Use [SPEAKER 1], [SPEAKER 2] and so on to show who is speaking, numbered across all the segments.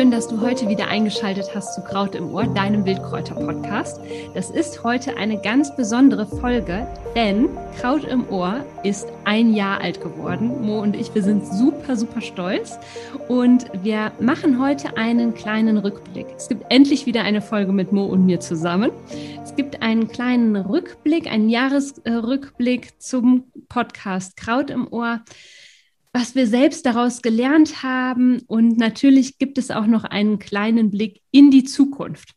[SPEAKER 1] schön, dass du heute wieder eingeschaltet hast zu Kraut im Ohr, deinem Wildkräuter-Podcast. Das ist heute eine ganz besondere Folge, denn Kraut im Ohr ist ein Jahr alt geworden. Mo und ich, wir sind super, super stolz. Und wir machen heute einen kleinen Rückblick. Es gibt endlich wieder eine Folge mit Mo und mir zusammen. Es gibt einen kleinen Rückblick, einen Jahresrückblick zum Podcast Kraut im Ohr was wir selbst daraus gelernt haben. Und natürlich gibt es auch noch einen kleinen Blick in die Zukunft.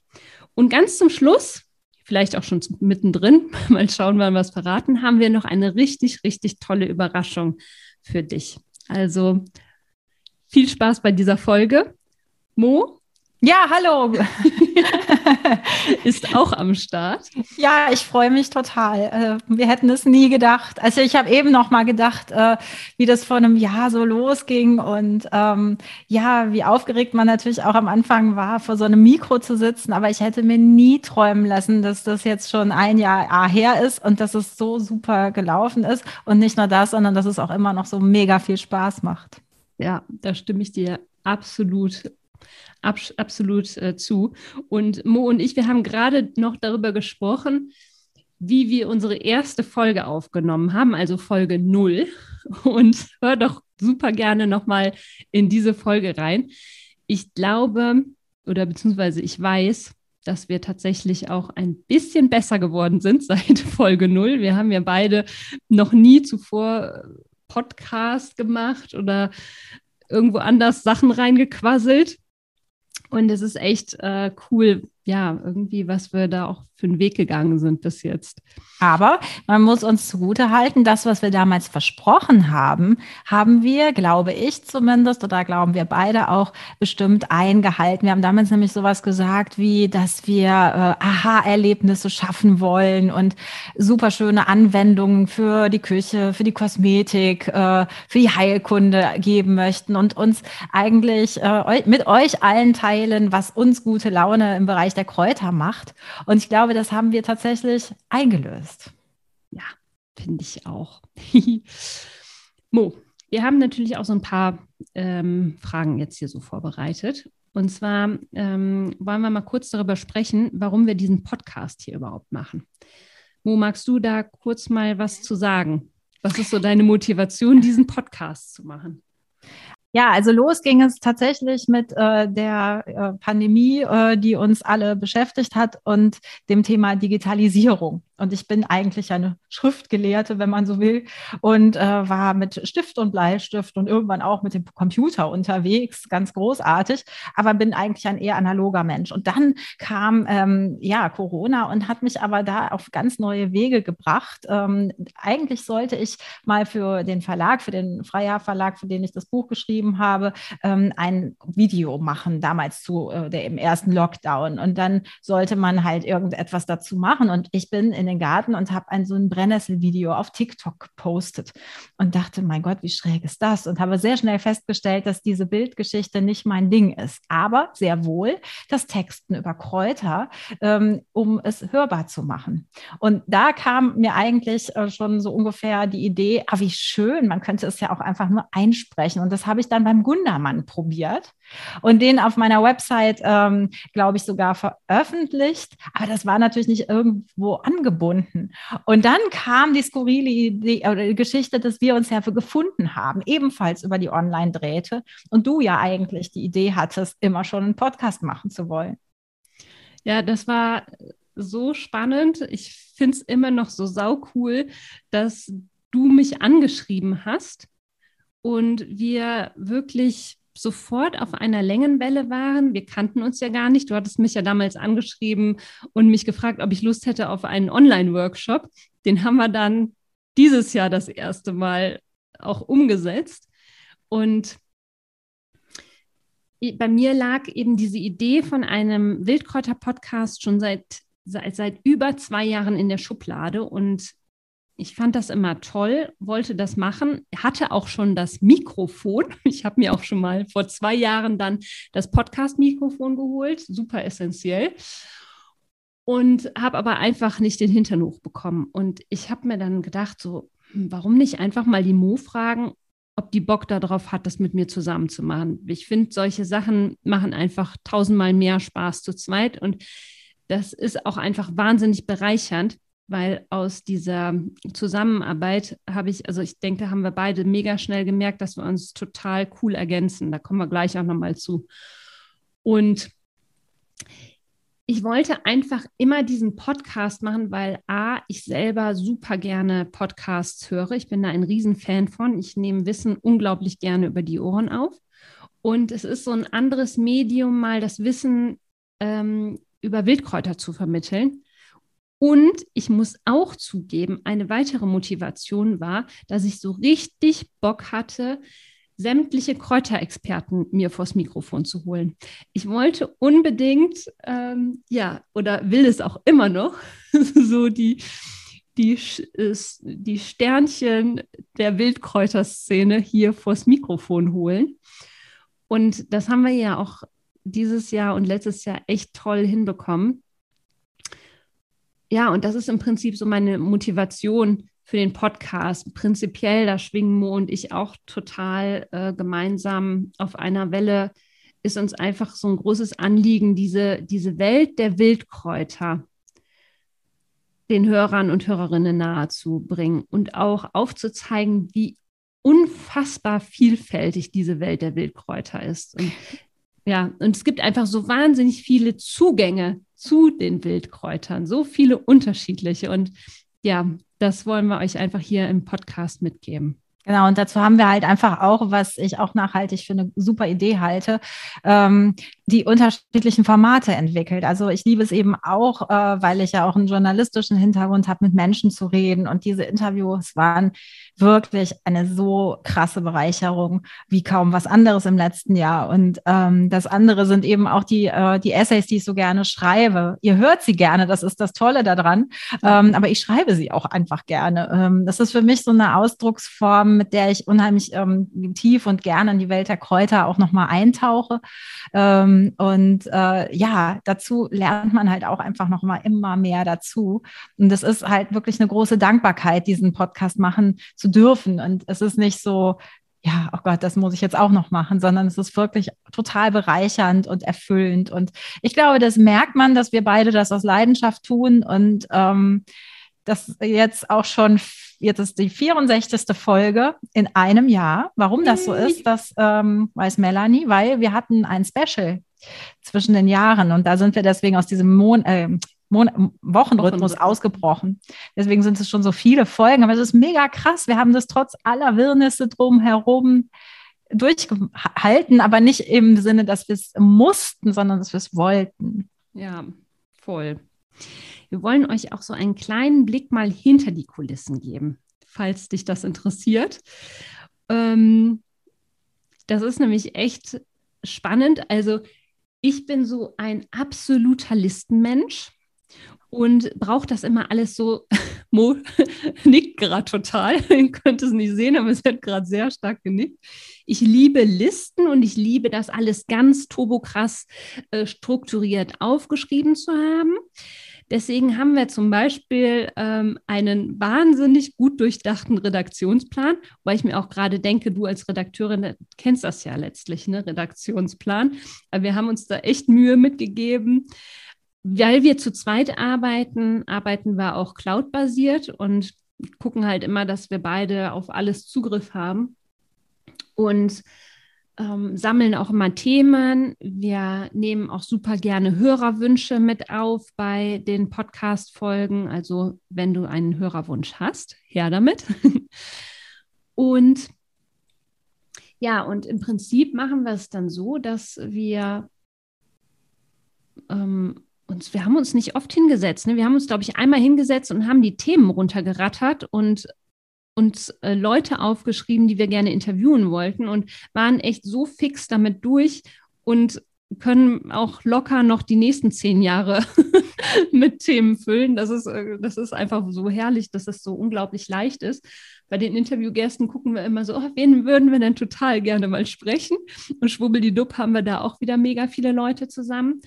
[SPEAKER 1] Und ganz zum Schluss, vielleicht auch schon mittendrin, mal schauen, wann wir es verraten, haben wir noch eine richtig, richtig tolle Überraschung für dich. Also viel Spaß bei dieser Folge. Mo,
[SPEAKER 2] ja, hallo.
[SPEAKER 1] ist auch am Start.
[SPEAKER 2] Ja, ich freue mich total. Äh, wir hätten es nie gedacht. Also ich habe eben noch mal gedacht, äh, wie das vor einem Jahr so losging und ähm, ja, wie aufgeregt man natürlich auch am Anfang war, vor so einem Mikro zu sitzen. Aber ich hätte mir nie träumen lassen, dass das jetzt schon ein Jahr her ist und dass es so super gelaufen ist. Und nicht nur das, sondern dass es auch immer noch so mega viel Spaß macht.
[SPEAKER 1] Ja, da stimme ich dir absolut abs absolut äh, zu. Und Mo und ich, wir haben gerade noch darüber gesprochen, wie wir unsere erste Folge aufgenommen haben, also Folge 0. Und hör doch super gerne nochmal in diese Folge rein. Ich glaube, oder beziehungsweise ich weiß, dass wir tatsächlich auch ein bisschen besser geworden sind seit Folge 0. Wir haben ja beide noch nie zuvor Podcast gemacht oder irgendwo anders Sachen reingequasselt. Und es ist echt äh, cool, ja, irgendwie, was wir da auch für einen Weg gegangen sind bis jetzt.
[SPEAKER 2] Aber man muss uns zugute halten, das, was wir damals versprochen haben, haben wir, glaube ich zumindest, oder glauben wir beide auch bestimmt eingehalten. Wir haben damals nämlich sowas gesagt, wie, dass wir äh, Aha-Erlebnisse schaffen wollen und super schöne Anwendungen für die Küche, für die Kosmetik, äh, für die Heilkunde geben möchten und uns eigentlich äh, mit euch allen teilen, was uns gute Laune im Bereich Bereich der Kräuter macht. Und ich glaube, das haben wir tatsächlich eingelöst.
[SPEAKER 1] Ja, finde ich auch. Mo, wir haben natürlich auch so ein paar ähm, Fragen jetzt hier so vorbereitet. Und zwar ähm, wollen wir mal kurz darüber sprechen, warum wir diesen Podcast hier überhaupt machen. Mo, magst du da kurz mal was zu sagen? Was ist so deine Motivation, diesen Podcast zu machen?
[SPEAKER 2] Ja, also los ging es tatsächlich mit äh, der äh, Pandemie, äh, die uns alle beschäftigt hat und dem Thema Digitalisierung. Und ich bin eigentlich eine Schriftgelehrte, wenn man so will, und äh, war mit Stift und Bleistift und irgendwann auch mit dem Computer unterwegs, ganz großartig, aber bin eigentlich ein eher analoger Mensch. Und dann kam ähm, ja Corona und hat mich aber da auf ganz neue Wege gebracht. Ähm, eigentlich sollte ich mal für den Verlag, für den Freier Verlag, für den ich das Buch geschrieben habe, ähm, ein Video machen, damals zu äh, der ersten Lockdown. Und dann sollte man halt irgendetwas dazu machen. Und ich bin in den Garten und habe ein so ein Brennnesselvideo auf TikTok gepostet und dachte, mein Gott, wie schräg ist das? Und habe sehr schnell festgestellt, dass diese Bildgeschichte nicht mein Ding ist, aber sehr wohl das Texten über Kräuter, ähm, um es hörbar zu machen. Und da kam mir eigentlich äh, schon so ungefähr die Idee, ah, wie schön, man könnte es ja auch einfach nur einsprechen. Und das habe ich dann beim Gundermann probiert und den auf meiner Website, ähm, glaube ich, sogar veröffentlicht. Aber das war natürlich nicht irgendwo angebunden. Und dann kam die skurrile Idee oder die Geschichte, dass wir uns ja gefunden haben, ebenfalls über die Online-Drähte. Und du ja eigentlich die Idee hattest, immer schon einen Podcast machen zu wollen.
[SPEAKER 1] Ja, das war so spannend. Ich finde es immer noch so saucool, dass du mich angeschrieben hast und wir wirklich sofort auf einer Längenwelle waren. Wir kannten uns ja gar nicht. Du hattest mich ja damals angeschrieben und mich gefragt, ob ich Lust hätte auf einen Online-Workshop. Den haben wir dann dieses Jahr das erste Mal auch umgesetzt. Und bei mir lag eben diese Idee von einem Wildkräuter-Podcast schon seit, seit, seit über zwei Jahren in der Schublade. Und ich fand das immer toll, wollte das machen, hatte auch schon das Mikrofon. Ich habe mir auch schon mal vor zwei Jahren dann das Podcast-Mikrofon geholt, super essentiell. Und habe aber einfach nicht den Hintern hochbekommen. Und ich habe mir dann gedacht, so, hm, warum nicht einfach mal die Mo fragen, ob die Bock darauf hat, das mit mir zusammen zu machen. Ich finde, solche Sachen machen einfach tausendmal mehr Spaß zu zweit und das ist auch einfach wahnsinnig bereichernd, weil aus dieser Zusammenarbeit habe ich, also ich denke, haben wir beide mega schnell gemerkt, dass wir uns total cool ergänzen. Da kommen wir gleich auch nochmal zu. Und ich wollte einfach immer diesen Podcast machen, weil A, ich selber super gerne Podcasts höre. Ich bin da ein Riesenfan von. Ich nehme Wissen unglaublich gerne über die Ohren auf. Und es ist so ein anderes Medium, mal das Wissen ähm, über Wildkräuter zu vermitteln. Und ich muss auch zugeben, eine weitere Motivation war, dass ich so richtig Bock hatte, sämtliche Kräuterexperten mir vors Mikrofon zu holen. Ich wollte unbedingt, ähm, ja, oder will es auch immer noch, so die, die, die Sternchen der Wildkräuterszene hier vors Mikrofon holen. Und das haben wir ja auch dieses Jahr und letztes Jahr echt toll hinbekommen. Ja, und das ist im Prinzip so meine Motivation, für den Podcast. Prinzipiell, da schwingen Mo und ich auch total äh, gemeinsam auf einer Welle, ist uns einfach so ein großes Anliegen, diese, diese Welt der Wildkräuter den Hörern und Hörerinnen nahezubringen und auch aufzuzeigen, wie unfassbar vielfältig diese Welt der Wildkräuter ist. Und ja, und es gibt einfach so wahnsinnig viele Zugänge zu den Wildkräutern, so viele unterschiedliche. Und ja, das wollen wir euch einfach hier im Podcast mitgeben.
[SPEAKER 2] Genau, und dazu haben wir halt einfach auch, was ich auch nachhaltig für eine super Idee halte, ähm, die unterschiedlichen Formate entwickelt. Also ich liebe es eben auch, äh, weil ich ja auch einen journalistischen Hintergrund habe, mit Menschen zu reden. Und diese Interviews waren wirklich eine so krasse Bereicherung wie kaum was anderes im letzten Jahr. Und ähm, das andere sind eben auch die, äh, die Essays, die ich so gerne schreibe. Ihr hört sie gerne, das ist das Tolle daran. Ähm, aber ich schreibe sie auch einfach gerne. Ähm, das ist für mich so eine Ausdrucksform, mit der ich unheimlich ähm, tief und gerne in die Welt der Kräuter auch nochmal eintauche. Ähm, und äh, ja, dazu lernt man halt auch einfach nochmal immer mehr dazu. Und das ist halt wirklich eine große Dankbarkeit, diesen Podcast machen zu dürfen. Und es ist nicht so, ja, oh Gott, das muss ich jetzt auch noch machen, sondern es ist wirklich total bereichernd und erfüllend. Und ich glaube, das merkt man, dass wir beide das aus Leidenschaft tun und ähm, das jetzt auch schon, jetzt ist die 64. Folge in einem Jahr. Warum das so ist, das ähm, weiß Melanie, weil wir hatten ein Special zwischen den Jahren und da sind wir deswegen aus diesem Mon äh, Mon Wochenrhythmus ausgebrochen. Deswegen sind es schon so viele Folgen, aber es ist mega krass. Wir haben das trotz aller Wirrnisse drumherum durchgehalten, aber nicht im Sinne, dass wir es mussten, sondern dass wir es wollten.
[SPEAKER 1] Ja, voll. Wir wollen euch auch so einen kleinen Blick mal hinter die Kulissen geben, falls dich das interessiert. Ähm, das ist nämlich echt spannend. Also ich bin so ein absoluter Listenmensch und braucht das immer alles so. Mo nickt gerade total. Ihr könnt es nicht sehen, aber es hat gerade sehr stark genickt. Ich liebe Listen und ich liebe das alles ganz turbokrass äh, strukturiert aufgeschrieben zu haben. Deswegen haben wir zum Beispiel ähm, einen wahnsinnig gut durchdachten Redaktionsplan, weil ich mir auch gerade denke, du als Redakteurin äh, kennst das ja letztlich, ne, Redaktionsplan. Aber wir haben uns da echt Mühe mitgegeben weil wir zu zweit arbeiten, arbeiten wir auch cloud-basiert und gucken halt immer, dass wir beide auf alles Zugriff haben und ähm, sammeln auch immer Themen. Wir nehmen auch super gerne Hörerwünsche mit auf bei den Podcast-Folgen. Also wenn du einen Hörerwunsch hast, her damit. und ja, und im Prinzip machen wir es dann so, dass wir ähm, uns, wir haben uns nicht oft hingesetzt. Ne? Wir haben uns, glaube ich, einmal hingesetzt und haben die Themen runtergerattert und uns äh, Leute aufgeschrieben, die wir gerne interviewen wollten und waren echt so fix damit durch und können auch locker noch die nächsten zehn Jahre mit Themen füllen. Das ist, äh, das ist einfach so herrlich, dass es so unglaublich leicht ist. Bei den Interviewgästen gucken wir immer so, oh, wen würden wir denn total gerne mal sprechen? Und schwubbeldidupp haben wir da auch wieder mega viele Leute zusammen.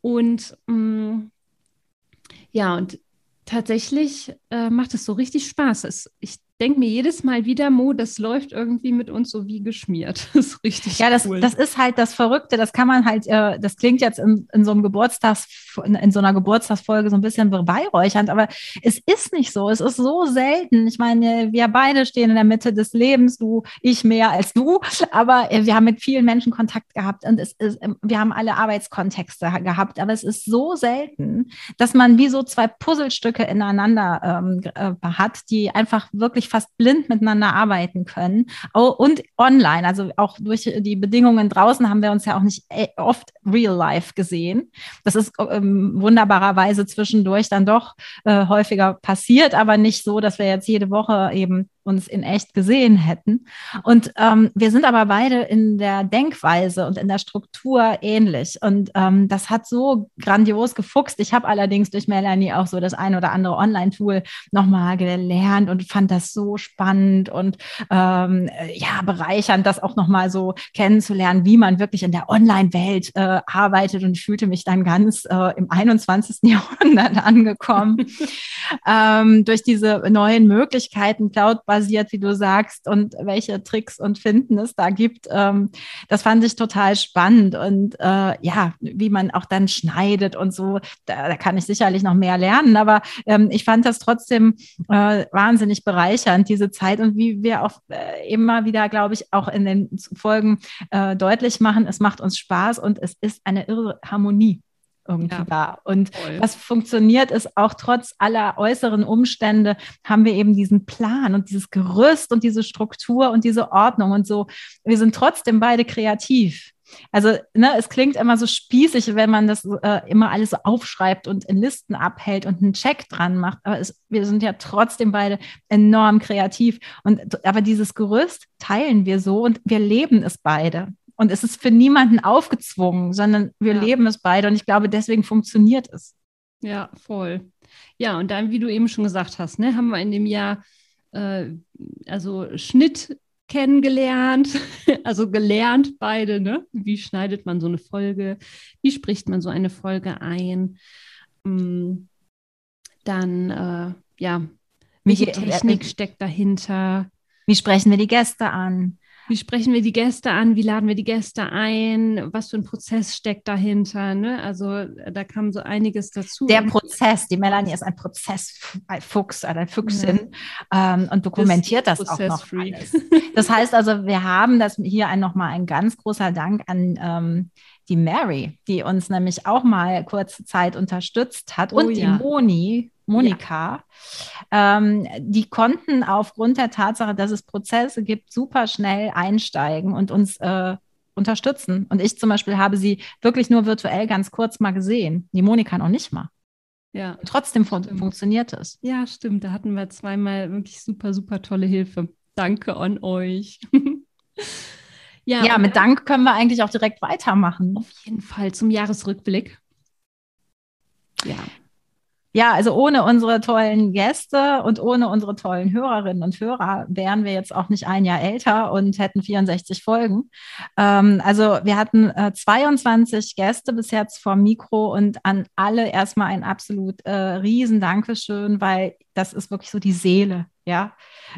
[SPEAKER 1] Und mh, mm, ja, und tatsächlich äh, macht es so richtig Spaß. Es, ich denke mir jedes Mal wieder, Mo, das läuft irgendwie mit uns so wie geschmiert. Das ist richtig
[SPEAKER 2] Ja, das,
[SPEAKER 1] cool.
[SPEAKER 2] das ist halt das Verrückte. Das kann man halt, äh, das klingt jetzt in, in so einem Geburtstags, in, in so einer Geburtstagsfolge so ein bisschen beweihräuchernd, aber es ist nicht so. Es ist so selten. Ich meine, wir beide stehen in der Mitte des Lebens, du, ich mehr als du, aber äh, wir haben mit vielen Menschen Kontakt gehabt und es ist, ähm, wir haben alle Arbeitskontexte gehabt, aber es ist so selten, dass man wie so zwei Puzzlestücke ineinander ähm, äh, hat, die einfach wirklich fast blind miteinander arbeiten können. Und online, also auch durch die Bedingungen draußen haben wir uns ja auch nicht äh, oft real life gesehen. Das ist ähm, wunderbarerweise zwischendurch dann doch äh, häufiger passiert, aber nicht so, dass wir jetzt jede Woche eben uns in echt gesehen hätten. Und ähm, wir sind aber beide in der Denkweise und in der Struktur ähnlich. Und ähm, das hat so grandios gefuchst. Ich habe allerdings durch Melanie auch so das ein oder andere Online-Tool nochmal gelernt und fand das so spannend und ähm, ja, bereichernd, das auch nochmal so kennenzulernen, wie man wirklich in der Online-Welt äh, arbeitet. Und fühlte mich dann ganz äh, im 21. Jahrhundert angekommen. ähm, durch diese neuen Möglichkeiten, Cloud-basiert, wie du sagst, und welche Tricks und Finden es da gibt. Ähm, das fand ich total spannend. Und äh, ja, wie man auch dann schneidet und so, da, da kann ich sicherlich noch mehr lernen. Aber ähm, ich fand das trotzdem äh, wahnsinnig bereichernd, diese Zeit. Und wie wir auch äh, immer wieder, glaube ich, auch in den Folgen äh, deutlich machen, es macht uns Spaß und es ist eine irre Harmonie irgendwie ja, da. Und voll. was funktioniert ist, auch trotz aller äußeren Umstände haben wir eben diesen Plan und dieses Gerüst und diese Struktur und diese Ordnung und so. Wir sind trotzdem beide kreativ. Also, ne, es klingt immer so spießig, wenn man das äh, immer alles so aufschreibt und in Listen abhält und einen Check dran macht. Aber es, wir sind ja trotzdem beide enorm kreativ. Und, aber dieses Gerüst teilen wir so und wir leben es beide. Und es ist für niemanden aufgezwungen, sondern wir ja. leben es beide. Und ich glaube, deswegen funktioniert es.
[SPEAKER 1] Ja, voll. Ja, und dann, wie du eben schon gesagt hast, ne, haben wir in dem Jahr äh, also Schnitt kennengelernt, also gelernt beide, ne? Wie schneidet man so eine Folge? Wie spricht man so eine Folge ein? Mm, dann, äh, ja, welche Technik steckt dahinter?
[SPEAKER 2] Wie sprechen wir die Gäste an?
[SPEAKER 1] Wie sprechen wir die Gäste an? Wie laden wir die Gäste ein? Was für ein Prozess steckt dahinter? Ne? Also da kam so einiges dazu.
[SPEAKER 2] Der Prozess, die Melanie ist ein Prozessfuchs, eine Füchsin ja. ähm, und dokumentiert das, das auch noch alles. Das heißt also, wir haben das hier ein, nochmal ein ganz großer Dank an ähm, die Mary, die uns nämlich auch mal kurze Zeit unterstützt hat oh, und ja. die Moni, Monika, ja. ähm, die konnten aufgrund der Tatsache, dass es Prozesse gibt, super schnell einsteigen und uns äh, unterstützen. Und ich zum Beispiel habe sie wirklich nur virtuell ganz kurz mal gesehen. Die Monika noch nicht mal. Ja. Und trotzdem fun stimmt. funktioniert es.
[SPEAKER 1] Ja, stimmt. Da hatten wir zweimal wirklich super, super tolle Hilfe. Danke an euch.
[SPEAKER 2] ja, ja mit Dank können wir eigentlich auch direkt weitermachen.
[SPEAKER 1] Auf jeden Fall zum Jahresrückblick.
[SPEAKER 2] Ja. Ja, also ohne unsere tollen Gäste und ohne unsere tollen Hörerinnen und Hörer wären wir jetzt auch nicht ein Jahr älter und hätten 64 Folgen. Ähm, also wir hatten äh, 22 Gäste bis jetzt vor Mikro und an alle erstmal ein absolut äh, riesen Dankeschön, weil das ist wirklich so die Seele ja,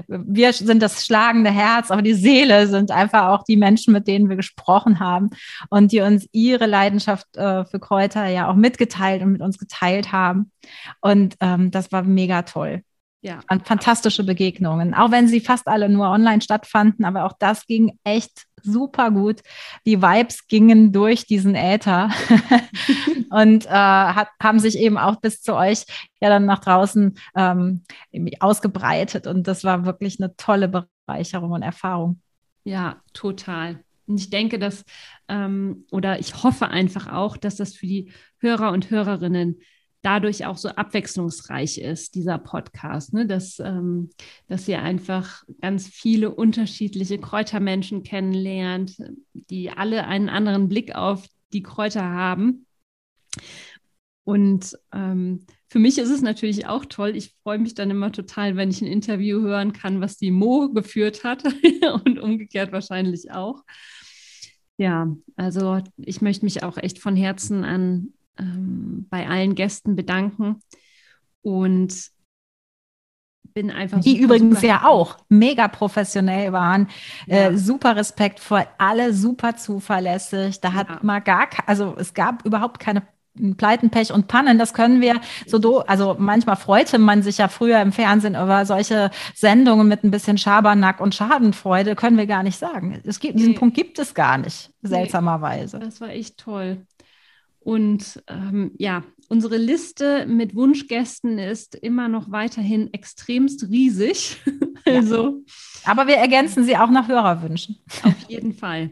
[SPEAKER 2] wir sind das schlagende Herz, aber die Seele sind einfach auch die Menschen, mit denen wir gesprochen haben und die uns ihre Leidenschaft äh, für Kräuter ja auch mitgeteilt und mit uns geteilt haben. Und ähm, das war mega toll. Ja. Fantastische Begegnungen, auch wenn sie fast alle nur online stattfanden, aber auch das ging echt super gut. Die Vibes gingen durch diesen Äther und äh, hat, haben sich eben auch bis zu euch ja dann nach draußen ähm, ausgebreitet. Und das war wirklich eine tolle Bereicherung und Erfahrung.
[SPEAKER 1] Ja, total. Und ich denke, dass, ähm, oder ich hoffe einfach auch, dass das für die Hörer und Hörerinnen dadurch auch so abwechslungsreich ist, dieser Podcast, ne? dass, ähm, dass ihr einfach ganz viele unterschiedliche Kräutermenschen kennenlernt, die alle einen anderen Blick auf die Kräuter haben. Und ähm, für mich ist es natürlich auch toll. Ich freue mich dann immer total, wenn ich ein Interview hören kann, was die Mo geführt hat und umgekehrt wahrscheinlich auch. Ja, also ich möchte mich auch echt von Herzen an ähm, bei allen Gästen bedanken und bin einfach.
[SPEAKER 2] Die super, übrigens super ja auch mega professionell waren, ja. äh, super respektvoll, alle super zuverlässig. Da hat ja. mal gar, also es gab überhaupt keine Pleiten, Pech und Pannen, das können wir so do, also manchmal freute man sich ja früher im Fernsehen über solche Sendungen mit ein bisschen Schabernack und Schadenfreude, können wir gar nicht sagen. Es gibt, diesen nee. Punkt gibt es gar nicht, seltsamerweise.
[SPEAKER 1] Das war echt toll. Und ähm, ja, unsere Liste mit Wunschgästen ist immer noch weiterhin extremst riesig. also,
[SPEAKER 2] ja. Aber wir ergänzen sie auch nach Hörerwünschen.
[SPEAKER 1] Auf jeden Fall.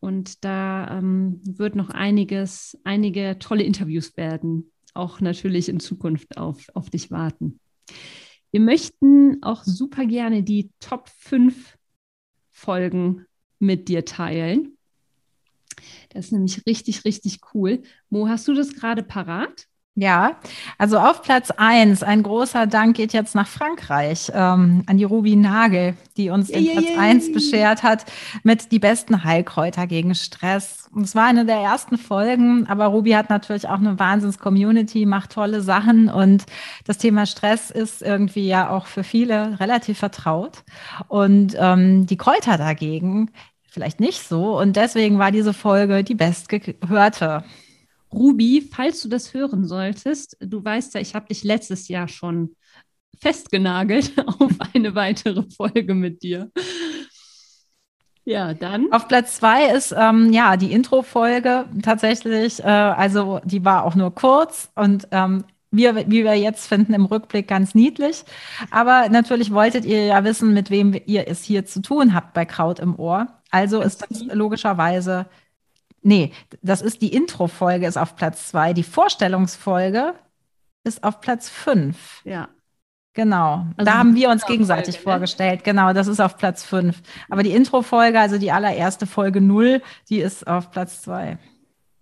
[SPEAKER 1] Und da ähm, wird noch einiges, einige tolle Interviews werden, auch natürlich in Zukunft auf, auf dich warten. Wir möchten auch super gerne die Top 5 Folgen mit dir teilen. Das ist nämlich richtig, richtig cool. Mo, hast du das gerade parat?
[SPEAKER 2] Ja, also auf Platz eins ein großer Dank geht jetzt nach Frankreich ähm, an die Ruby Nagel, die uns den Platz eins beschert hat mit die besten Heilkräuter gegen Stress. Es war eine der ersten Folgen, aber Ruby hat natürlich auch eine Wahnsinns-Community, macht tolle Sachen und das Thema Stress ist irgendwie ja auch für viele relativ vertraut. Und ähm, die Kräuter dagegen vielleicht nicht so. Und deswegen war diese Folge die bestgehörte.
[SPEAKER 1] Ruby, falls du das hören solltest, du weißt ja, ich habe dich letztes Jahr schon festgenagelt auf eine weitere Folge mit dir.
[SPEAKER 2] Ja, dann. Auf Platz zwei ist ähm, ja die Intro-Folge tatsächlich. Äh, also die war auch nur kurz und ähm, wir, wie wir jetzt finden, im Rückblick ganz niedlich. Aber natürlich wolltet ihr ja wissen, mit wem ihr es hier zu tun habt bei Kraut im Ohr. Also ist das logischerweise Nee, das ist die Intro-Folge ist auf Platz zwei. Die Vorstellungsfolge ist auf Platz fünf.
[SPEAKER 1] Ja.
[SPEAKER 2] Genau. Also da haben wir uns gegenseitig Folge, ne? vorgestellt. Genau, das ist auf Platz fünf. Aber die Intro-Folge, also die allererste Folge null, die ist auf Platz zwei.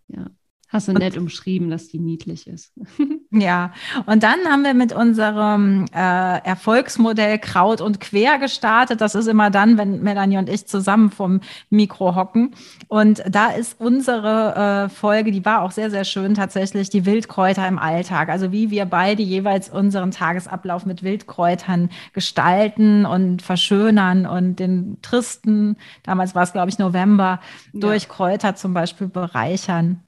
[SPEAKER 1] Ja. Hast du nett umschrieben, dass die niedlich ist.
[SPEAKER 2] ja, und dann haben wir mit unserem äh, Erfolgsmodell Kraut und Quer gestartet. Das ist immer dann, wenn Melanie und ich zusammen vom Mikro hocken. Und da ist unsere äh, Folge, die war auch sehr, sehr schön, tatsächlich die Wildkräuter im Alltag. Also wie wir beide jeweils unseren Tagesablauf mit Wildkräutern gestalten und verschönern und den tristen, damals war es, glaube ich, November, ja. durch Kräuter zum Beispiel bereichern.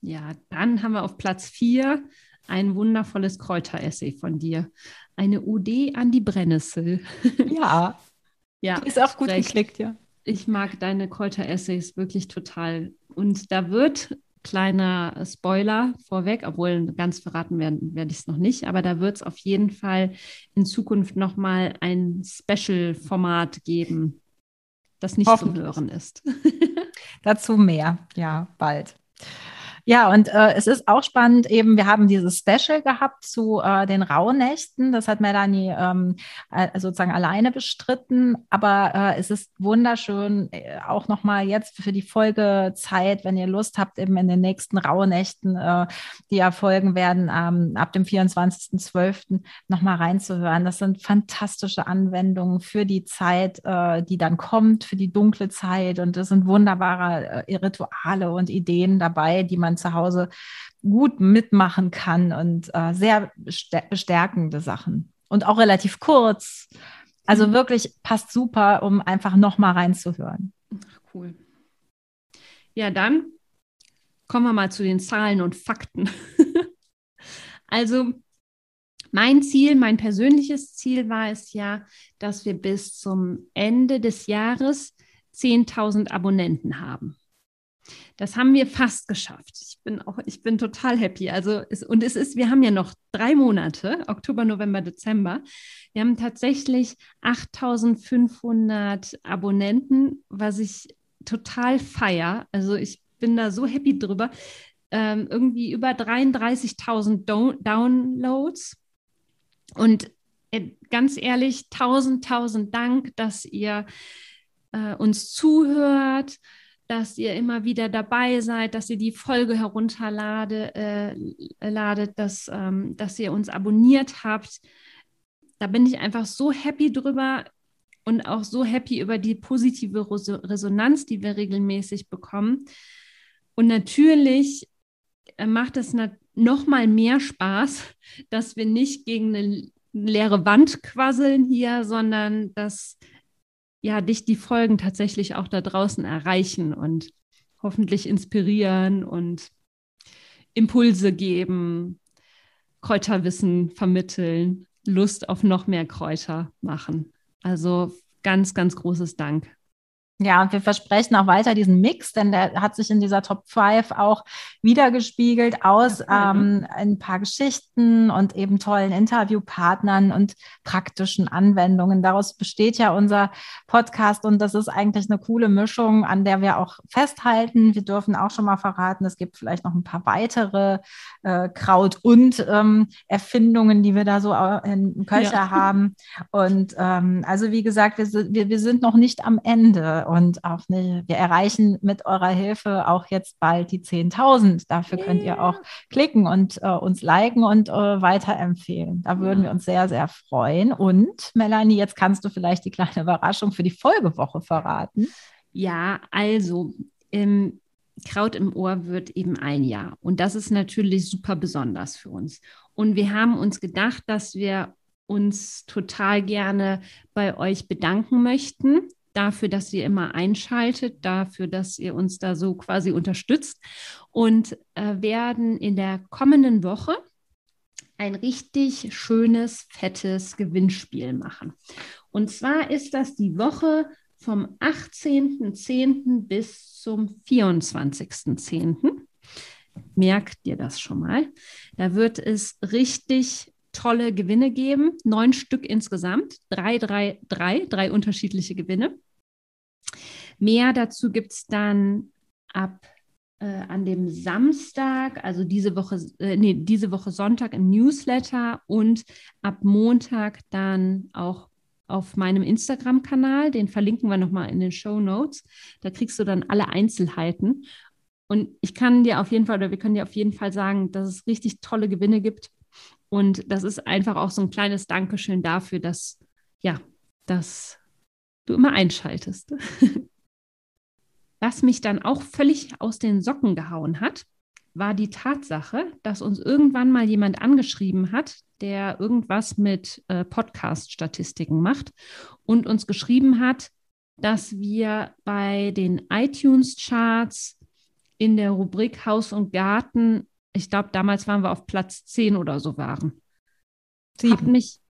[SPEAKER 1] Ja, dann haben wir auf Platz vier ein wundervolles Kräuteressay von dir. Eine UD an die Brennnessel.
[SPEAKER 2] Ja. ja. ist auch gut recht. geklickt, ja.
[SPEAKER 1] Ich mag deine Kräuteressays wirklich total. Und da wird kleiner Spoiler vorweg, obwohl ganz verraten werden werde ich es noch nicht, aber da wird es auf jeden Fall in Zukunft nochmal ein Special-Format geben, das nicht zu hören ist.
[SPEAKER 2] Dazu mehr, ja, bald. Ja, und äh, es ist auch spannend, eben, wir haben dieses Special gehabt zu äh, den Rauhnächten. Das hat Melanie ähm, äh, sozusagen alleine bestritten. Aber äh, es ist wunderschön, äh, auch nochmal jetzt für die Folgezeit, wenn ihr Lust habt, eben in den nächsten Rauhnächten, äh, die ja folgen werden, ähm, ab dem 24.12. nochmal reinzuhören. Das sind fantastische Anwendungen für die Zeit, äh, die dann kommt, für die dunkle Zeit. Und es sind wunderbare äh, Rituale und Ideen dabei, die man zu Hause gut mitmachen kann und äh, sehr bestärkende Sachen. Und auch relativ kurz. Also mhm. wirklich passt super, um einfach nochmal reinzuhören.
[SPEAKER 1] Cool. Ja, dann kommen wir mal zu den Zahlen und Fakten. also mein Ziel, mein persönliches Ziel war es ja, dass wir bis zum Ende des Jahres 10.000 Abonnenten haben. Das haben wir fast geschafft. Ich bin auch, ich bin total happy. Also es, und es ist, wir haben ja noch drei Monate, Oktober, November, Dezember. Wir haben tatsächlich 8500 Abonnenten, was ich total feier. Also ich bin da so happy drüber. Ähm, irgendwie über 33.000 Downloads. Und äh, ganz ehrlich, tausend, tausend Dank, dass ihr äh, uns zuhört dass ihr immer wieder dabei seid, dass ihr die Folge herunterladet, äh, dass, ähm, dass ihr uns abonniert habt. Da bin ich einfach so happy drüber und auch so happy über die positive Resonanz, die wir regelmäßig bekommen. Und natürlich äh, macht es noch mal mehr Spaß, dass wir nicht gegen eine leere Wand quasseln hier, sondern dass ja dich die Folgen tatsächlich auch da draußen erreichen und hoffentlich inspirieren und Impulse geben, Kräuterwissen vermitteln, Lust auf noch mehr Kräuter machen. Also ganz, ganz großes Dank.
[SPEAKER 2] Ja, und wir versprechen auch weiter diesen Mix, denn der hat sich in dieser Top 5 auch wiedergespiegelt aus ja, ähm, ein paar Geschichten und eben tollen Interviewpartnern und praktischen Anwendungen. Daraus besteht ja unser Podcast und das ist eigentlich eine coole Mischung, an der wir auch festhalten. Wir dürfen auch schon mal verraten, es gibt vielleicht noch ein paar weitere äh, Kraut- und ähm, Erfindungen, die wir da so in Köcher ja. haben. Und ähm, also wie gesagt, wir, wir, wir sind noch nicht am Ende und auch nicht, wir erreichen mit eurer Hilfe auch jetzt bald die 10.000. Dafür könnt ihr auch klicken und äh, uns liken und äh, weiterempfehlen. Da würden wir uns sehr, sehr freuen. Und Melanie, jetzt kannst du vielleicht die kleine Überraschung für die Folgewoche verraten.
[SPEAKER 1] Ja, also im Kraut im Ohr wird eben ein Jahr. Und das ist natürlich super besonders für uns. Und wir haben uns gedacht, dass wir uns total gerne bei euch bedanken möchten dafür, dass ihr immer einschaltet, dafür, dass ihr uns da so quasi unterstützt und äh, werden in der kommenden Woche ein richtig schönes, fettes Gewinnspiel machen. Und zwar ist das die Woche vom 18.10. bis zum 24.10. Merkt dir das schon mal. Da wird es richtig tolle Gewinne geben. Neun Stück insgesamt. Drei, drei, drei, drei unterschiedliche Gewinne. Mehr dazu gibt es dann ab äh, an dem Samstag, also diese Woche, äh, nee, diese Woche Sonntag im Newsletter und ab Montag dann auch auf meinem Instagram-Kanal. Den verlinken wir nochmal in den Show Notes. Da kriegst du dann alle Einzelheiten. Und ich kann dir auf jeden Fall, oder wir können dir auf jeden Fall sagen, dass es richtig tolle Gewinne gibt. Und das ist einfach auch so ein kleines Dankeschön dafür, dass, ja, dass du immer einschaltest. Was mich dann auch völlig aus den Socken gehauen hat, war die Tatsache, dass uns irgendwann mal jemand angeschrieben hat, der irgendwas mit äh, Podcast-Statistiken macht und uns geschrieben hat, dass wir bei den iTunes-Charts in der Rubrik Haus und Garten, ich glaube, damals waren wir auf Platz 10 oder so waren. Sieben. Hat mich,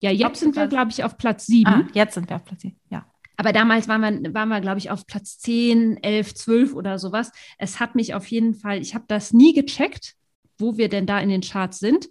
[SPEAKER 1] ja, jetzt sind wir, glaube ich, auf Platz 7. Ah,
[SPEAKER 2] jetzt sind wir auf Platz 7, ja.
[SPEAKER 1] Aber damals waren wir, waren wir, glaube ich, auf Platz 10, 11, 12 oder sowas. Es hat mich auf jeden Fall, ich habe das nie gecheckt, wo wir denn da in den Charts sind.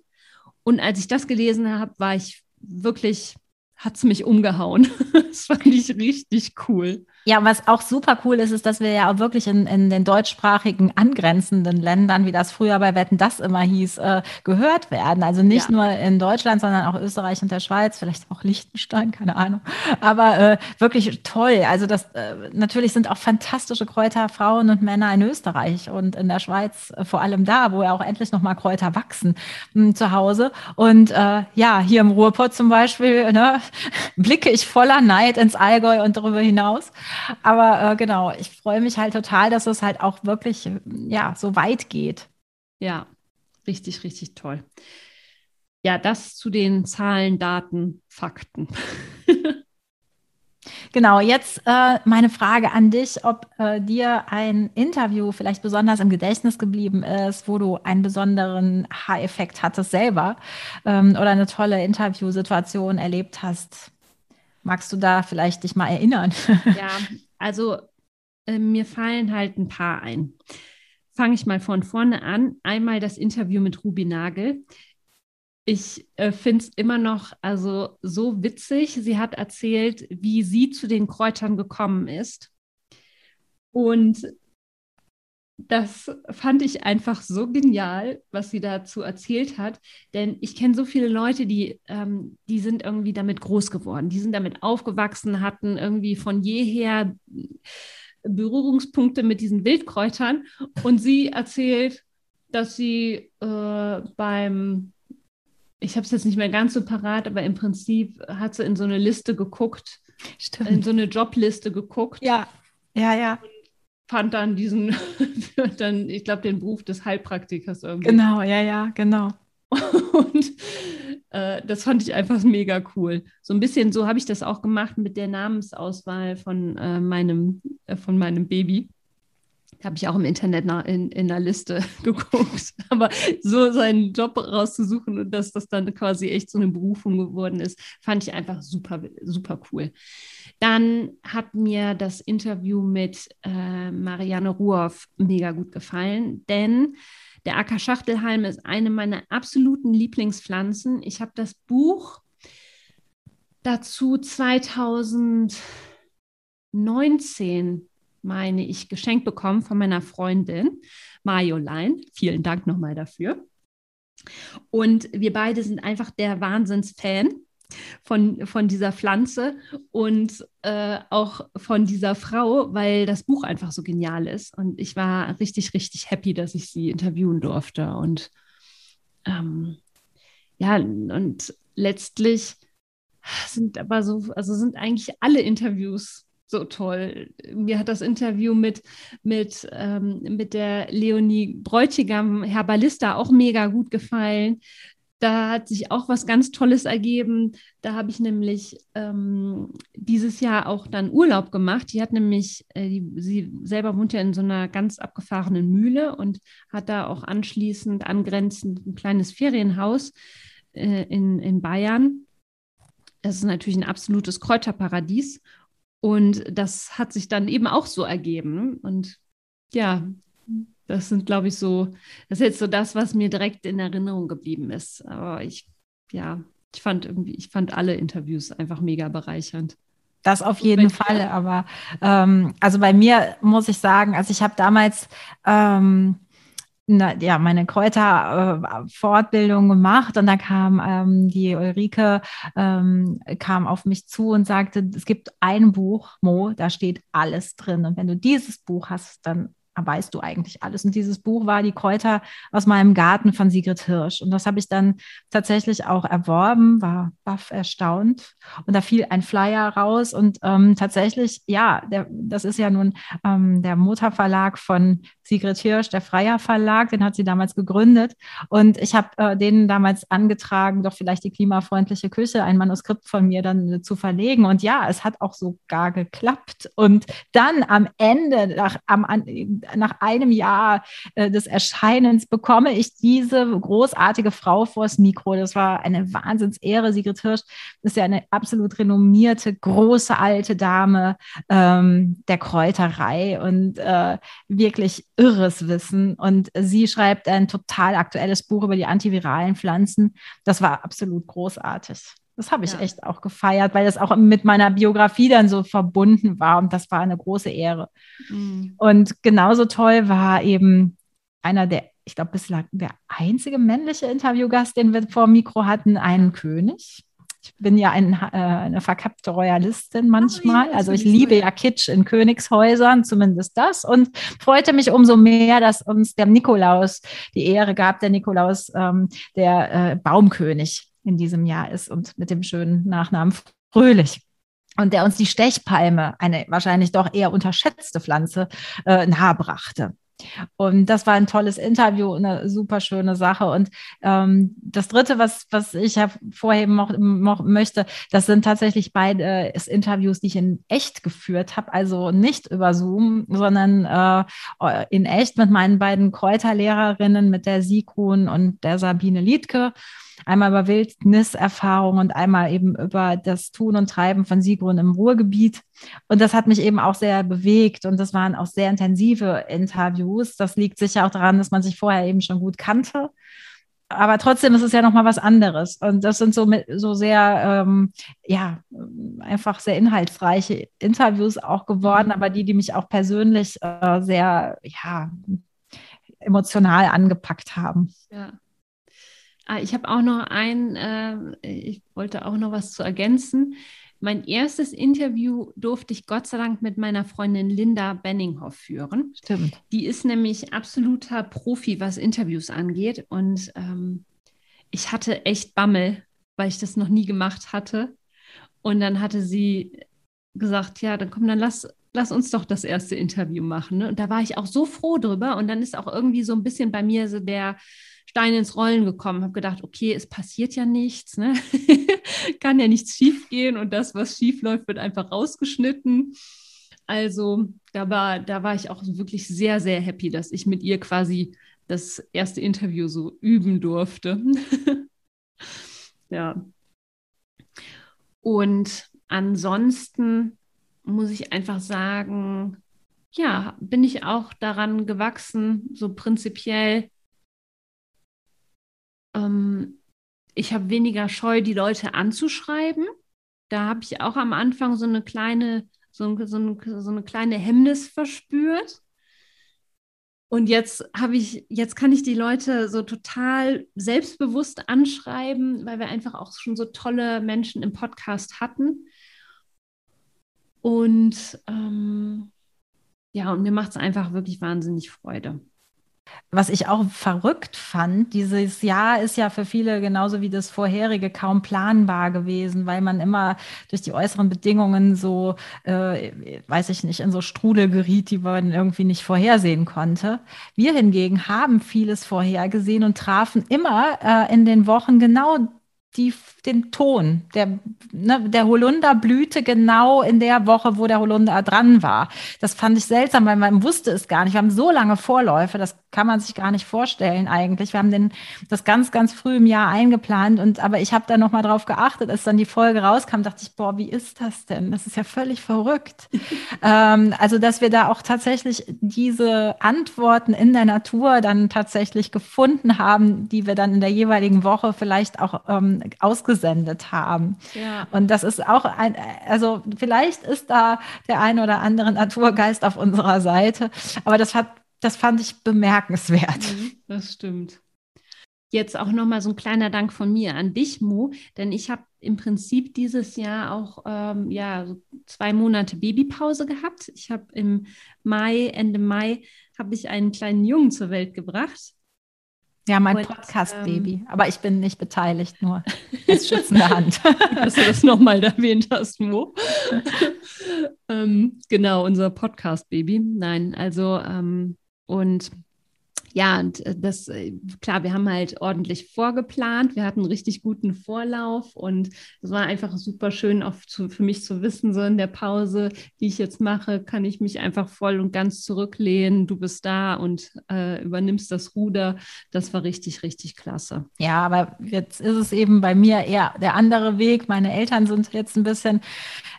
[SPEAKER 1] Und als ich das gelesen habe, war ich wirklich, hat es mich umgehauen. das fand ich richtig cool.
[SPEAKER 2] Ja, was auch super cool ist, ist, dass wir ja auch wirklich in, in den deutschsprachigen angrenzenden Ländern, wie das früher bei Wetten das immer hieß, äh, gehört werden. Also nicht ja. nur in Deutschland, sondern auch Österreich und der Schweiz, vielleicht auch Liechtenstein, keine Ahnung. Aber äh, wirklich toll. Also das äh, natürlich sind auch fantastische Kräuter, Frauen und Männer in Österreich und in der Schweiz, äh, vor allem da, wo ja auch endlich nochmal Kräuter wachsen mh, hm, zu Hause. Und äh, ja, hier im Ruhrpott zum Beispiel ne, blicke ich voller Neid ins Allgäu und darüber hinaus. Aber äh, genau, ich freue mich halt total, dass es halt auch wirklich ja, so weit geht.
[SPEAKER 1] Ja, richtig, richtig toll. Ja, das zu den Zahlen, Daten, Fakten.
[SPEAKER 2] Genau, jetzt äh, meine Frage an dich, ob äh, dir ein Interview vielleicht besonders im Gedächtnis geblieben ist, wo du einen besonderen Haareffekt hattest selber ähm, oder eine tolle Interviewsituation erlebt hast. Magst du da vielleicht dich mal erinnern?
[SPEAKER 1] Ja, also äh, mir fallen halt ein paar ein. Fange ich mal von vorne an. Einmal das Interview mit Ruby Nagel. Ich äh, finde es immer noch also so witzig. Sie hat erzählt, wie sie zu den Kräutern gekommen ist. Und das fand ich einfach so genial, was sie dazu erzählt hat. Denn ich kenne so viele Leute, die, ähm, die sind irgendwie damit groß geworden, die sind damit aufgewachsen, hatten irgendwie von jeher Berührungspunkte mit diesen Wildkräutern. Und sie erzählt, dass sie äh, beim, ich habe es jetzt nicht mehr ganz so parat, aber im Prinzip hat sie in so eine Liste geguckt, Stimmt. in so eine Jobliste geguckt.
[SPEAKER 2] Ja, ja, ja
[SPEAKER 1] fand dann diesen, dann, ich glaube, den Beruf des Heilpraktikers irgendwie.
[SPEAKER 2] Genau, ja, ja, genau.
[SPEAKER 1] Und äh, das fand ich einfach mega cool. So ein bisschen so habe ich das auch gemacht mit der Namensauswahl von, äh, meinem, äh, von meinem Baby. Habe ich auch im Internet nach, in, in der Liste geguckt. Aber so seinen Job rauszusuchen und dass das dann quasi echt so eine Berufung geworden ist, fand ich einfach super, super cool. Dann hat mir das Interview mit äh, Marianne Ruoff mega gut gefallen, denn der Ackerschachtelhalm ist eine meiner absoluten Lieblingspflanzen. Ich habe das Buch dazu 2019, meine ich, geschenkt bekommen von meiner Freundin Marjolein. Vielen Dank nochmal dafür. Und wir beide sind einfach der Wahnsinnsfan von, von dieser Pflanze und äh, auch von dieser Frau, weil das Buch einfach so genial ist. Und ich war richtig, richtig happy, dass ich sie interviewen durfte. Und ähm, ja, und letztlich sind aber so, also sind eigentlich alle Interviews so toll. Mir hat das Interview mit, mit, ähm, mit der Leonie Bräutigam, Herbalista, auch mega gut gefallen. Da hat sich auch was ganz Tolles ergeben. Da habe ich nämlich ähm, dieses Jahr auch dann Urlaub gemacht. Die hat nämlich, äh, die, sie selber wohnt ja in so einer ganz abgefahrenen Mühle und hat da auch anschließend angrenzend ein kleines Ferienhaus äh, in, in Bayern. Das ist natürlich ein absolutes Kräuterparadies. Und das hat sich dann eben auch so ergeben. Und ja, das sind, glaube ich, so, das ist jetzt so das, was mir direkt in Erinnerung geblieben ist. Aber ich, ja, ich fand irgendwie, ich fand alle Interviews einfach mega bereichernd.
[SPEAKER 2] Das auf jeden Fall, aber ähm, also bei mir muss ich sagen, also ich habe damals ähm, na, ja, meine Kräuterfortbildung äh, gemacht und da kam ähm, die Ulrike ähm, kam auf mich zu und sagte, es gibt ein Buch, Mo, da steht alles drin und wenn du dieses Buch hast, dann weißt du eigentlich alles. Und dieses Buch war Die Kräuter aus meinem Garten von Sigrid Hirsch. Und das habe ich dann tatsächlich auch erworben, war baff erstaunt. Und da fiel ein Flyer raus. Und ähm, tatsächlich, ja, der, das ist ja nun ähm, der Mutterverlag von Sigrid Hirsch, der Freier Verlag, den hat sie damals gegründet. Und ich habe äh, denen damals angetragen, doch vielleicht die klimafreundliche Küche, ein Manuskript von mir dann äh, zu verlegen. Und ja, es hat auch sogar geklappt. Und dann am Ende, nach, am, nach einem Jahr äh, des Erscheinens, bekomme ich diese großartige Frau vors Mikro. Das war eine Wahnsinnsehre. Sigrid Hirsch ist ja eine absolut renommierte, große alte Dame ähm, der Kräuterei und äh, wirklich irres Wissen. Und sie schreibt ein total aktuelles Buch über die antiviralen Pflanzen. Das war absolut großartig. Das habe ich ja. echt auch gefeiert, weil das auch mit meiner Biografie dann so verbunden war und das war eine große Ehre. Mhm. Und genauso toll war eben einer der, ich glaube, bislang der einzige männliche Interviewgast, den wir vor Mikro hatten, einen König. Ich bin ja ein, äh, eine verkappte Royalistin manchmal. Also ich liebe ja Kitsch in Königshäusern, zumindest das. Und freute mich umso mehr, dass uns der Nikolaus die Ehre gab, der Nikolaus, ähm, der äh, Baumkönig in diesem Jahr ist und mit dem schönen Nachnamen Fröhlich und der uns die Stechpalme, eine wahrscheinlich doch eher unterschätzte Pflanze, äh, nahebrachte. Und das war ein tolles Interview, eine super schöne Sache. Und ähm, das Dritte, was, was ich hervorheben mo mo möchte, das sind tatsächlich beide äh, Interviews, die ich in echt geführt habe. Also nicht über Zoom, sondern äh, in echt mit meinen beiden Kräuterlehrerinnen, mit der Sigrun und der Sabine Liedke einmal über Wildniserfahrung und einmal eben über das Tun und Treiben von Sigrun im Ruhrgebiet. Und das hat mich eben auch sehr bewegt und das waren auch sehr intensive Interviews. Das liegt sicher auch daran, dass man sich vorher eben schon gut kannte. Aber trotzdem ist es ja nochmal was anderes. Und das sind so, so sehr, ähm, ja, einfach sehr inhaltsreiche Interviews auch geworden, aber die, die mich auch persönlich äh, sehr, ja, emotional angepackt haben.
[SPEAKER 1] Ja. Ah, ich habe auch noch ein, äh, ich wollte auch noch was zu ergänzen. Mein erstes Interview durfte ich Gott sei Dank mit meiner Freundin Linda Benninghoff führen.
[SPEAKER 2] Stimmt.
[SPEAKER 1] Die ist nämlich absoluter Profi, was Interviews angeht. Und ähm, ich hatte echt Bammel, weil ich das noch nie gemacht hatte. Und dann hatte sie gesagt, ja, dann komm, dann lass, lass uns doch das erste Interview machen. Ne? Und da war ich auch so froh drüber. Und dann ist auch irgendwie so ein bisschen bei mir so der Steine ins Rollen gekommen, habe gedacht, okay, es passiert ja nichts, ne? kann ja nichts schiefgehen und das, was schief läuft, wird einfach rausgeschnitten. Also da war, da war ich auch wirklich sehr, sehr happy, dass ich mit ihr quasi das erste Interview so üben durfte. ja. Und ansonsten muss ich einfach sagen, ja, bin ich auch daran gewachsen, so prinzipiell. Ähm, ich habe weniger Scheu, die Leute anzuschreiben. Da habe ich auch am Anfang so eine kleine, so, so, so eine kleine Hemmnis verspürt. Und jetzt habe ich, jetzt kann ich die Leute so total selbstbewusst anschreiben, weil wir einfach auch schon so tolle Menschen im Podcast hatten. Und ähm, ja, und mir macht es einfach wirklich wahnsinnig Freude.
[SPEAKER 2] Was ich auch verrückt fand, dieses Jahr ist ja für viele genauso wie das vorherige kaum planbar gewesen, weil man immer durch die äußeren Bedingungen so, äh, weiß ich nicht, in so Strudel geriet, die man irgendwie nicht vorhersehen konnte. Wir hingegen haben vieles vorhergesehen und trafen immer äh, in den Wochen genau die, den Ton. Der, ne, der Holunder blühte genau in der Woche, wo der Holunder dran war. Das fand ich seltsam, weil man wusste es gar nicht. Wir haben so lange Vorläufe, das kann man sich gar nicht vorstellen eigentlich. Wir haben den, das ganz, ganz früh im Jahr eingeplant und aber ich habe da nochmal drauf geachtet, als dann die Folge rauskam, dachte ich, boah, wie ist das denn? Das ist ja völlig verrückt. ähm, also, dass wir da auch tatsächlich diese Antworten in der Natur dann tatsächlich gefunden haben, die wir dann in der jeweiligen Woche vielleicht auch ähm, ausgesendet haben. Ja. Und das ist auch ein, also vielleicht ist da der ein oder andere Naturgeist auf unserer Seite, aber das hat, das fand ich bemerkenswert.
[SPEAKER 1] Mhm, das stimmt. Jetzt auch nochmal so ein kleiner Dank von mir an dich, Mo, denn ich habe im Prinzip dieses Jahr auch ähm, ja, so zwei Monate Babypause gehabt. Ich habe im Mai, Ende Mai, habe ich einen kleinen Jungen zur Welt gebracht.
[SPEAKER 2] Ja, mein Podcast-Baby. Ähm, Aber ich bin nicht beteiligt, nur als schützende Hand.
[SPEAKER 1] Dass du das nochmal erwähnt hast, Mo. ähm, genau, unser Podcast-Baby. Nein, also ähm, und ja, und äh, das, äh, klar, wir haben halt ordentlich vorgeplant. Wir hatten einen richtig guten Vorlauf und es war einfach super schön, auch zu, für mich zu wissen, so in der Pause, die ich jetzt mache, kann ich mich einfach voll und ganz zurücklehnen. Du bist da und äh, übernimmst das Ruder. Das war richtig, richtig klasse.
[SPEAKER 2] Ja, aber jetzt ist es eben bei mir eher der andere Weg. Meine Eltern sind jetzt ein bisschen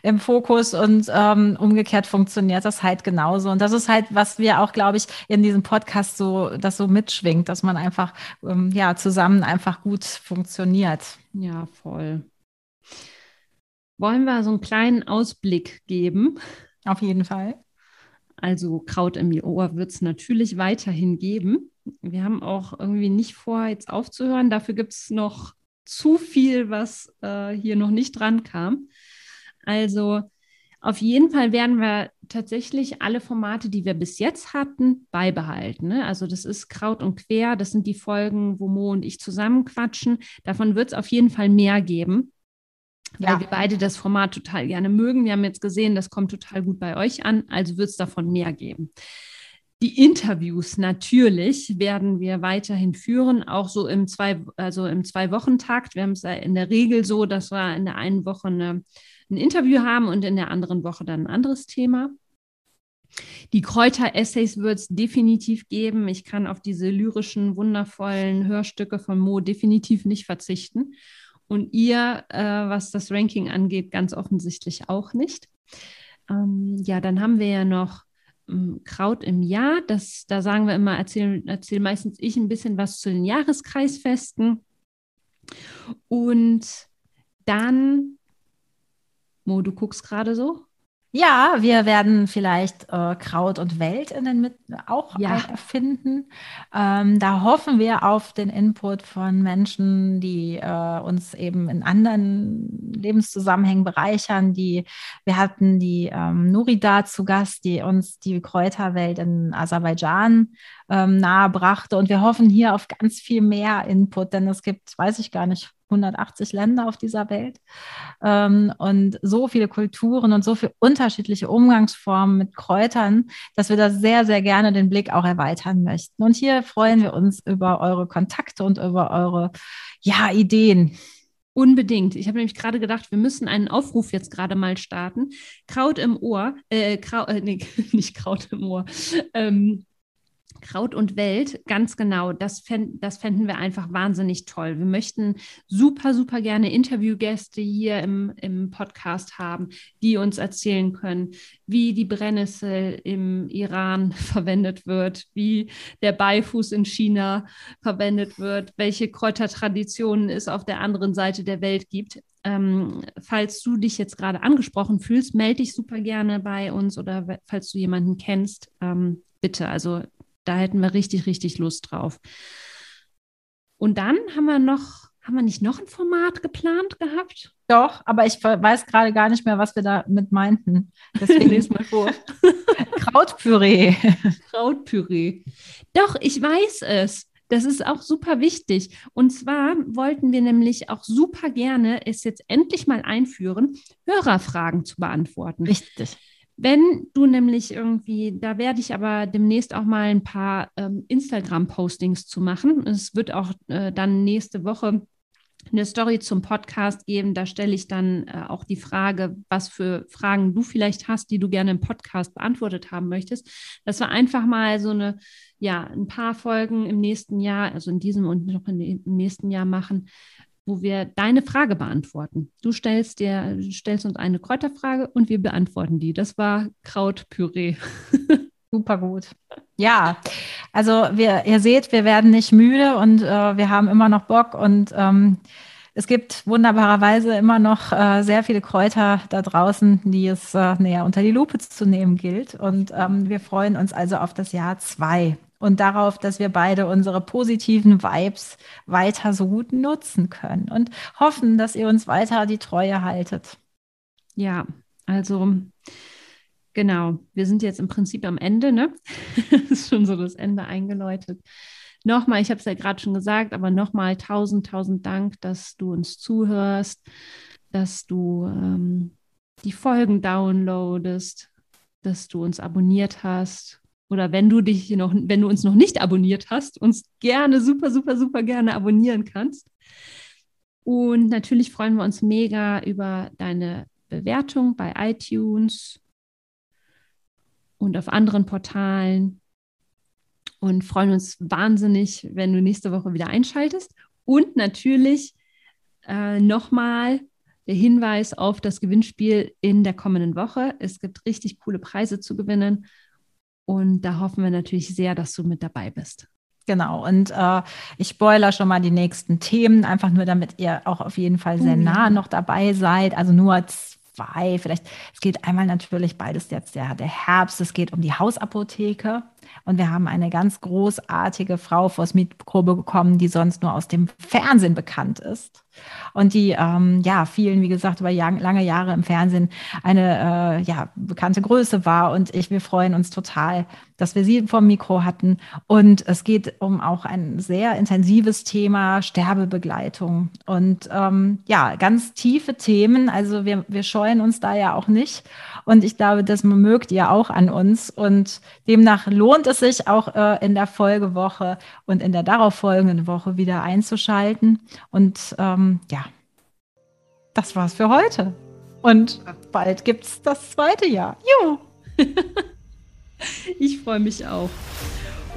[SPEAKER 2] im Fokus und ähm, umgekehrt funktioniert das halt genauso. Und das ist halt, was wir auch, glaube ich, in diesem Podcast so das so mitschwingt, dass man einfach ähm, ja zusammen einfach gut funktioniert.
[SPEAKER 1] Ja, voll. Wollen wir so einen kleinen Ausblick geben?
[SPEAKER 2] Auf jeden Fall.
[SPEAKER 1] Also Kraut im Ohr wird es natürlich weiterhin geben. Wir haben auch irgendwie nicht vor, jetzt aufzuhören. Dafür gibt es noch zu viel, was äh, hier noch nicht dran kam. Also auf jeden Fall werden wir tatsächlich alle Formate, die wir bis jetzt hatten, beibehalten. Ne? Also das ist Kraut und Quer, das sind die Folgen, wo Mo und ich zusammen quatschen. Davon wird es auf jeden Fall mehr geben, weil ja. wir beide das Format total gerne mögen. Wir haben jetzt gesehen, das kommt total gut bei euch an, also wird es davon mehr geben. Die Interviews natürlich werden wir weiterhin führen, auch so im zwei, also im Zwei-Wochen-Takt. Wir haben es ja in der Regel so, dass wir in der einen Woche eine ein Interview haben und in der anderen Woche dann ein anderes Thema. Die Kräuter-Essays wird es definitiv geben. Ich kann auf diese lyrischen, wundervollen Hörstücke von Mo definitiv nicht verzichten. Und ihr, äh, was das Ranking angeht, ganz offensichtlich auch nicht. Ähm, ja, dann haben wir ja noch ähm, Kraut im Jahr. Das, da sagen wir immer, erzähle erzähl meistens ich ein bisschen was zu den Jahreskreisfesten. Und dann Mo, du guckst gerade so?
[SPEAKER 2] Ja, wir werden vielleicht äh, Kraut und Welt in den Mit auch ja. erfinden. Ähm, da hoffen wir auf den Input von Menschen, die äh, uns eben in anderen Lebenszusammenhängen bereichern. Die wir hatten die ähm, Nurida zu Gast, die uns die Kräuterwelt in Aserbaidschan ähm, nahe brachte. Und wir hoffen hier auf ganz viel mehr Input, denn es gibt, weiß ich gar nicht, 180 Länder auf dieser Welt ähm, und so viele Kulturen und so viele unterschiedliche Umgangsformen mit Kräutern, dass wir da sehr, sehr gerne den Blick auch erweitern möchten. Und hier freuen wir uns über eure Kontakte und über eure ja, Ideen.
[SPEAKER 1] Unbedingt. Ich habe nämlich gerade gedacht, wir müssen einen Aufruf jetzt gerade mal starten. Kraut im Ohr, äh, Kraut, äh, nee, nicht Kraut im Ohr. Ähm, Kraut und Welt, ganz genau, das, fänd, das fänden wir einfach wahnsinnig toll. Wir möchten super, super gerne Interviewgäste hier im, im Podcast haben, die uns erzählen können, wie die Brennnessel im Iran verwendet wird, wie der Beifuß in China verwendet wird, welche Kräutertraditionen es auf der anderen Seite der Welt gibt. Ähm, falls du dich jetzt gerade angesprochen fühlst, melde dich super gerne bei uns oder falls du jemanden kennst, ähm, bitte. Also da hätten wir richtig, richtig Lust drauf. Und dann haben wir noch, haben wir nicht noch ein Format geplant gehabt?
[SPEAKER 2] Doch, aber ich weiß gerade gar nicht mehr, was wir damit meinten.
[SPEAKER 1] Deswegen lese mal vor.
[SPEAKER 2] Krautpüree.
[SPEAKER 1] Krautpüree. Doch, ich weiß es. Das ist auch super wichtig. Und zwar wollten wir nämlich auch super gerne es jetzt endlich mal einführen, Hörerfragen zu beantworten.
[SPEAKER 2] Richtig.
[SPEAKER 1] Wenn du nämlich irgendwie, da werde ich aber demnächst auch mal ein paar ähm, Instagram-Postings zu machen. Es wird auch äh, dann nächste Woche eine Story zum Podcast geben. Da stelle ich dann äh, auch die Frage, was für Fragen du vielleicht hast, die du gerne im Podcast beantwortet haben möchtest. Dass wir einfach mal so eine, ja, ein paar Folgen im nächsten Jahr, also in diesem und noch im nächsten Jahr machen, wo wir deine Frage beantworten. Du stellst, dir, stellst uns eine Kräuterfrage und wir beantworten die. Das war Krautpüree.
[SPEAKER 2] Super gut. Ja, also wir, ihr seht, wir werden nicht müde und äh, wir haben immer noch Bock und ähm, es gibt wunderbarerweise immer noch äh, sehr viele Kräuter da draußen, die es äh, näher unter die Lupe zu nehmen gilt. Und ähm, wir freuen uns also auf das Jahr zwei und darauf, dass wir beide unsere positiven Vibes weiter so gut nutzen können und hoffen, dass ihr uns weiter die Treue haltet.
[SPEAKER 1] Ja, also genau, wir sind jetzt im Prinzip am Ende, ne? ist schon so das Ende eingeläutet. Nochmal, ich habe es ja gerade schon gesagt, aber nochmal tausend, tausend Dank, dass du uns zuhörst, dass du ähm, die Folgen downloadest, dass du uns abonniert hast oder wenn du dich noch, wenn du uns noch nicht abonniert hast, uns gerne, super, super, super gerne abonnieren kannst. Und natürlich freuen wir uns mega über deine Bewertung bei iTunes und auf anderen Portalen und freuen uns wahnsinnig, wenn du nächste Woche wieder einschaltest. Und natürlich äh, nochmal der Hinweis auf das Gewinnspiel in der kommenden Woche. Es gibt richtig coole Preise zu gewinnen und da hoffen wir natürlich sehr, dass du mit dabei bist.
[SPEAKER 2] Genau, und äh, ich spoiler schon mal die nächsten Themen, einfach nur damit ihr auch auf jeden Fall sehr mhm. nah noch dabei seid. Also nur zwei, vielleicht, es geht einmal natürlich beides jetzt der, der Herbst, es geht um die Hausapotheke. Und wir haben eine ganz großartige Frau vors Mikro bekommen, die sonst nur aus dem Fernsehen bekannt ist. Und die, ähm, ja, vielen, wie gesagt, über lange Jahre im Fernsehen eine, äh, ja, bekannte Größe war. Und ich, wir freuen uns total, dass wir sie vom Mikro hatten. Und es geht um auch ein sehr intensives Thema, Sterbebegleitung. Und ähm, ja, ganz tiefe Themen. Also wir, wir scheuen uns da ja auch nicht. Und ich glaube, das mögt ihr auch an uns. Und demnach lohnt es sich auch äh, in der Folgewoche und in der darauffolgenden Woche wieder einzuschalten. Und ähm, ja, das war's für heute. Und bald gibt's das zweite Jahr. Juhu!
[SPEAKER 1] ich freue mich auch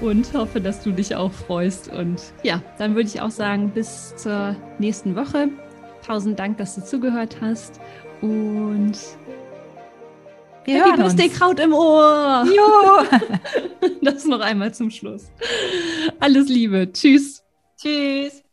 [SPEAKER 1] und hoffe, dass du dich auch freust. Und ja, dann würde ich auch sagen, bis zur nächsten Woche. Tausend Dank, dass du zugehört hast. Und wir Happy Birthday Kraut im Ohr. Jo. das noch einmal zum Schluss. Alles Liebe. Tschüss.
[SPEAKER 2] Tschüss.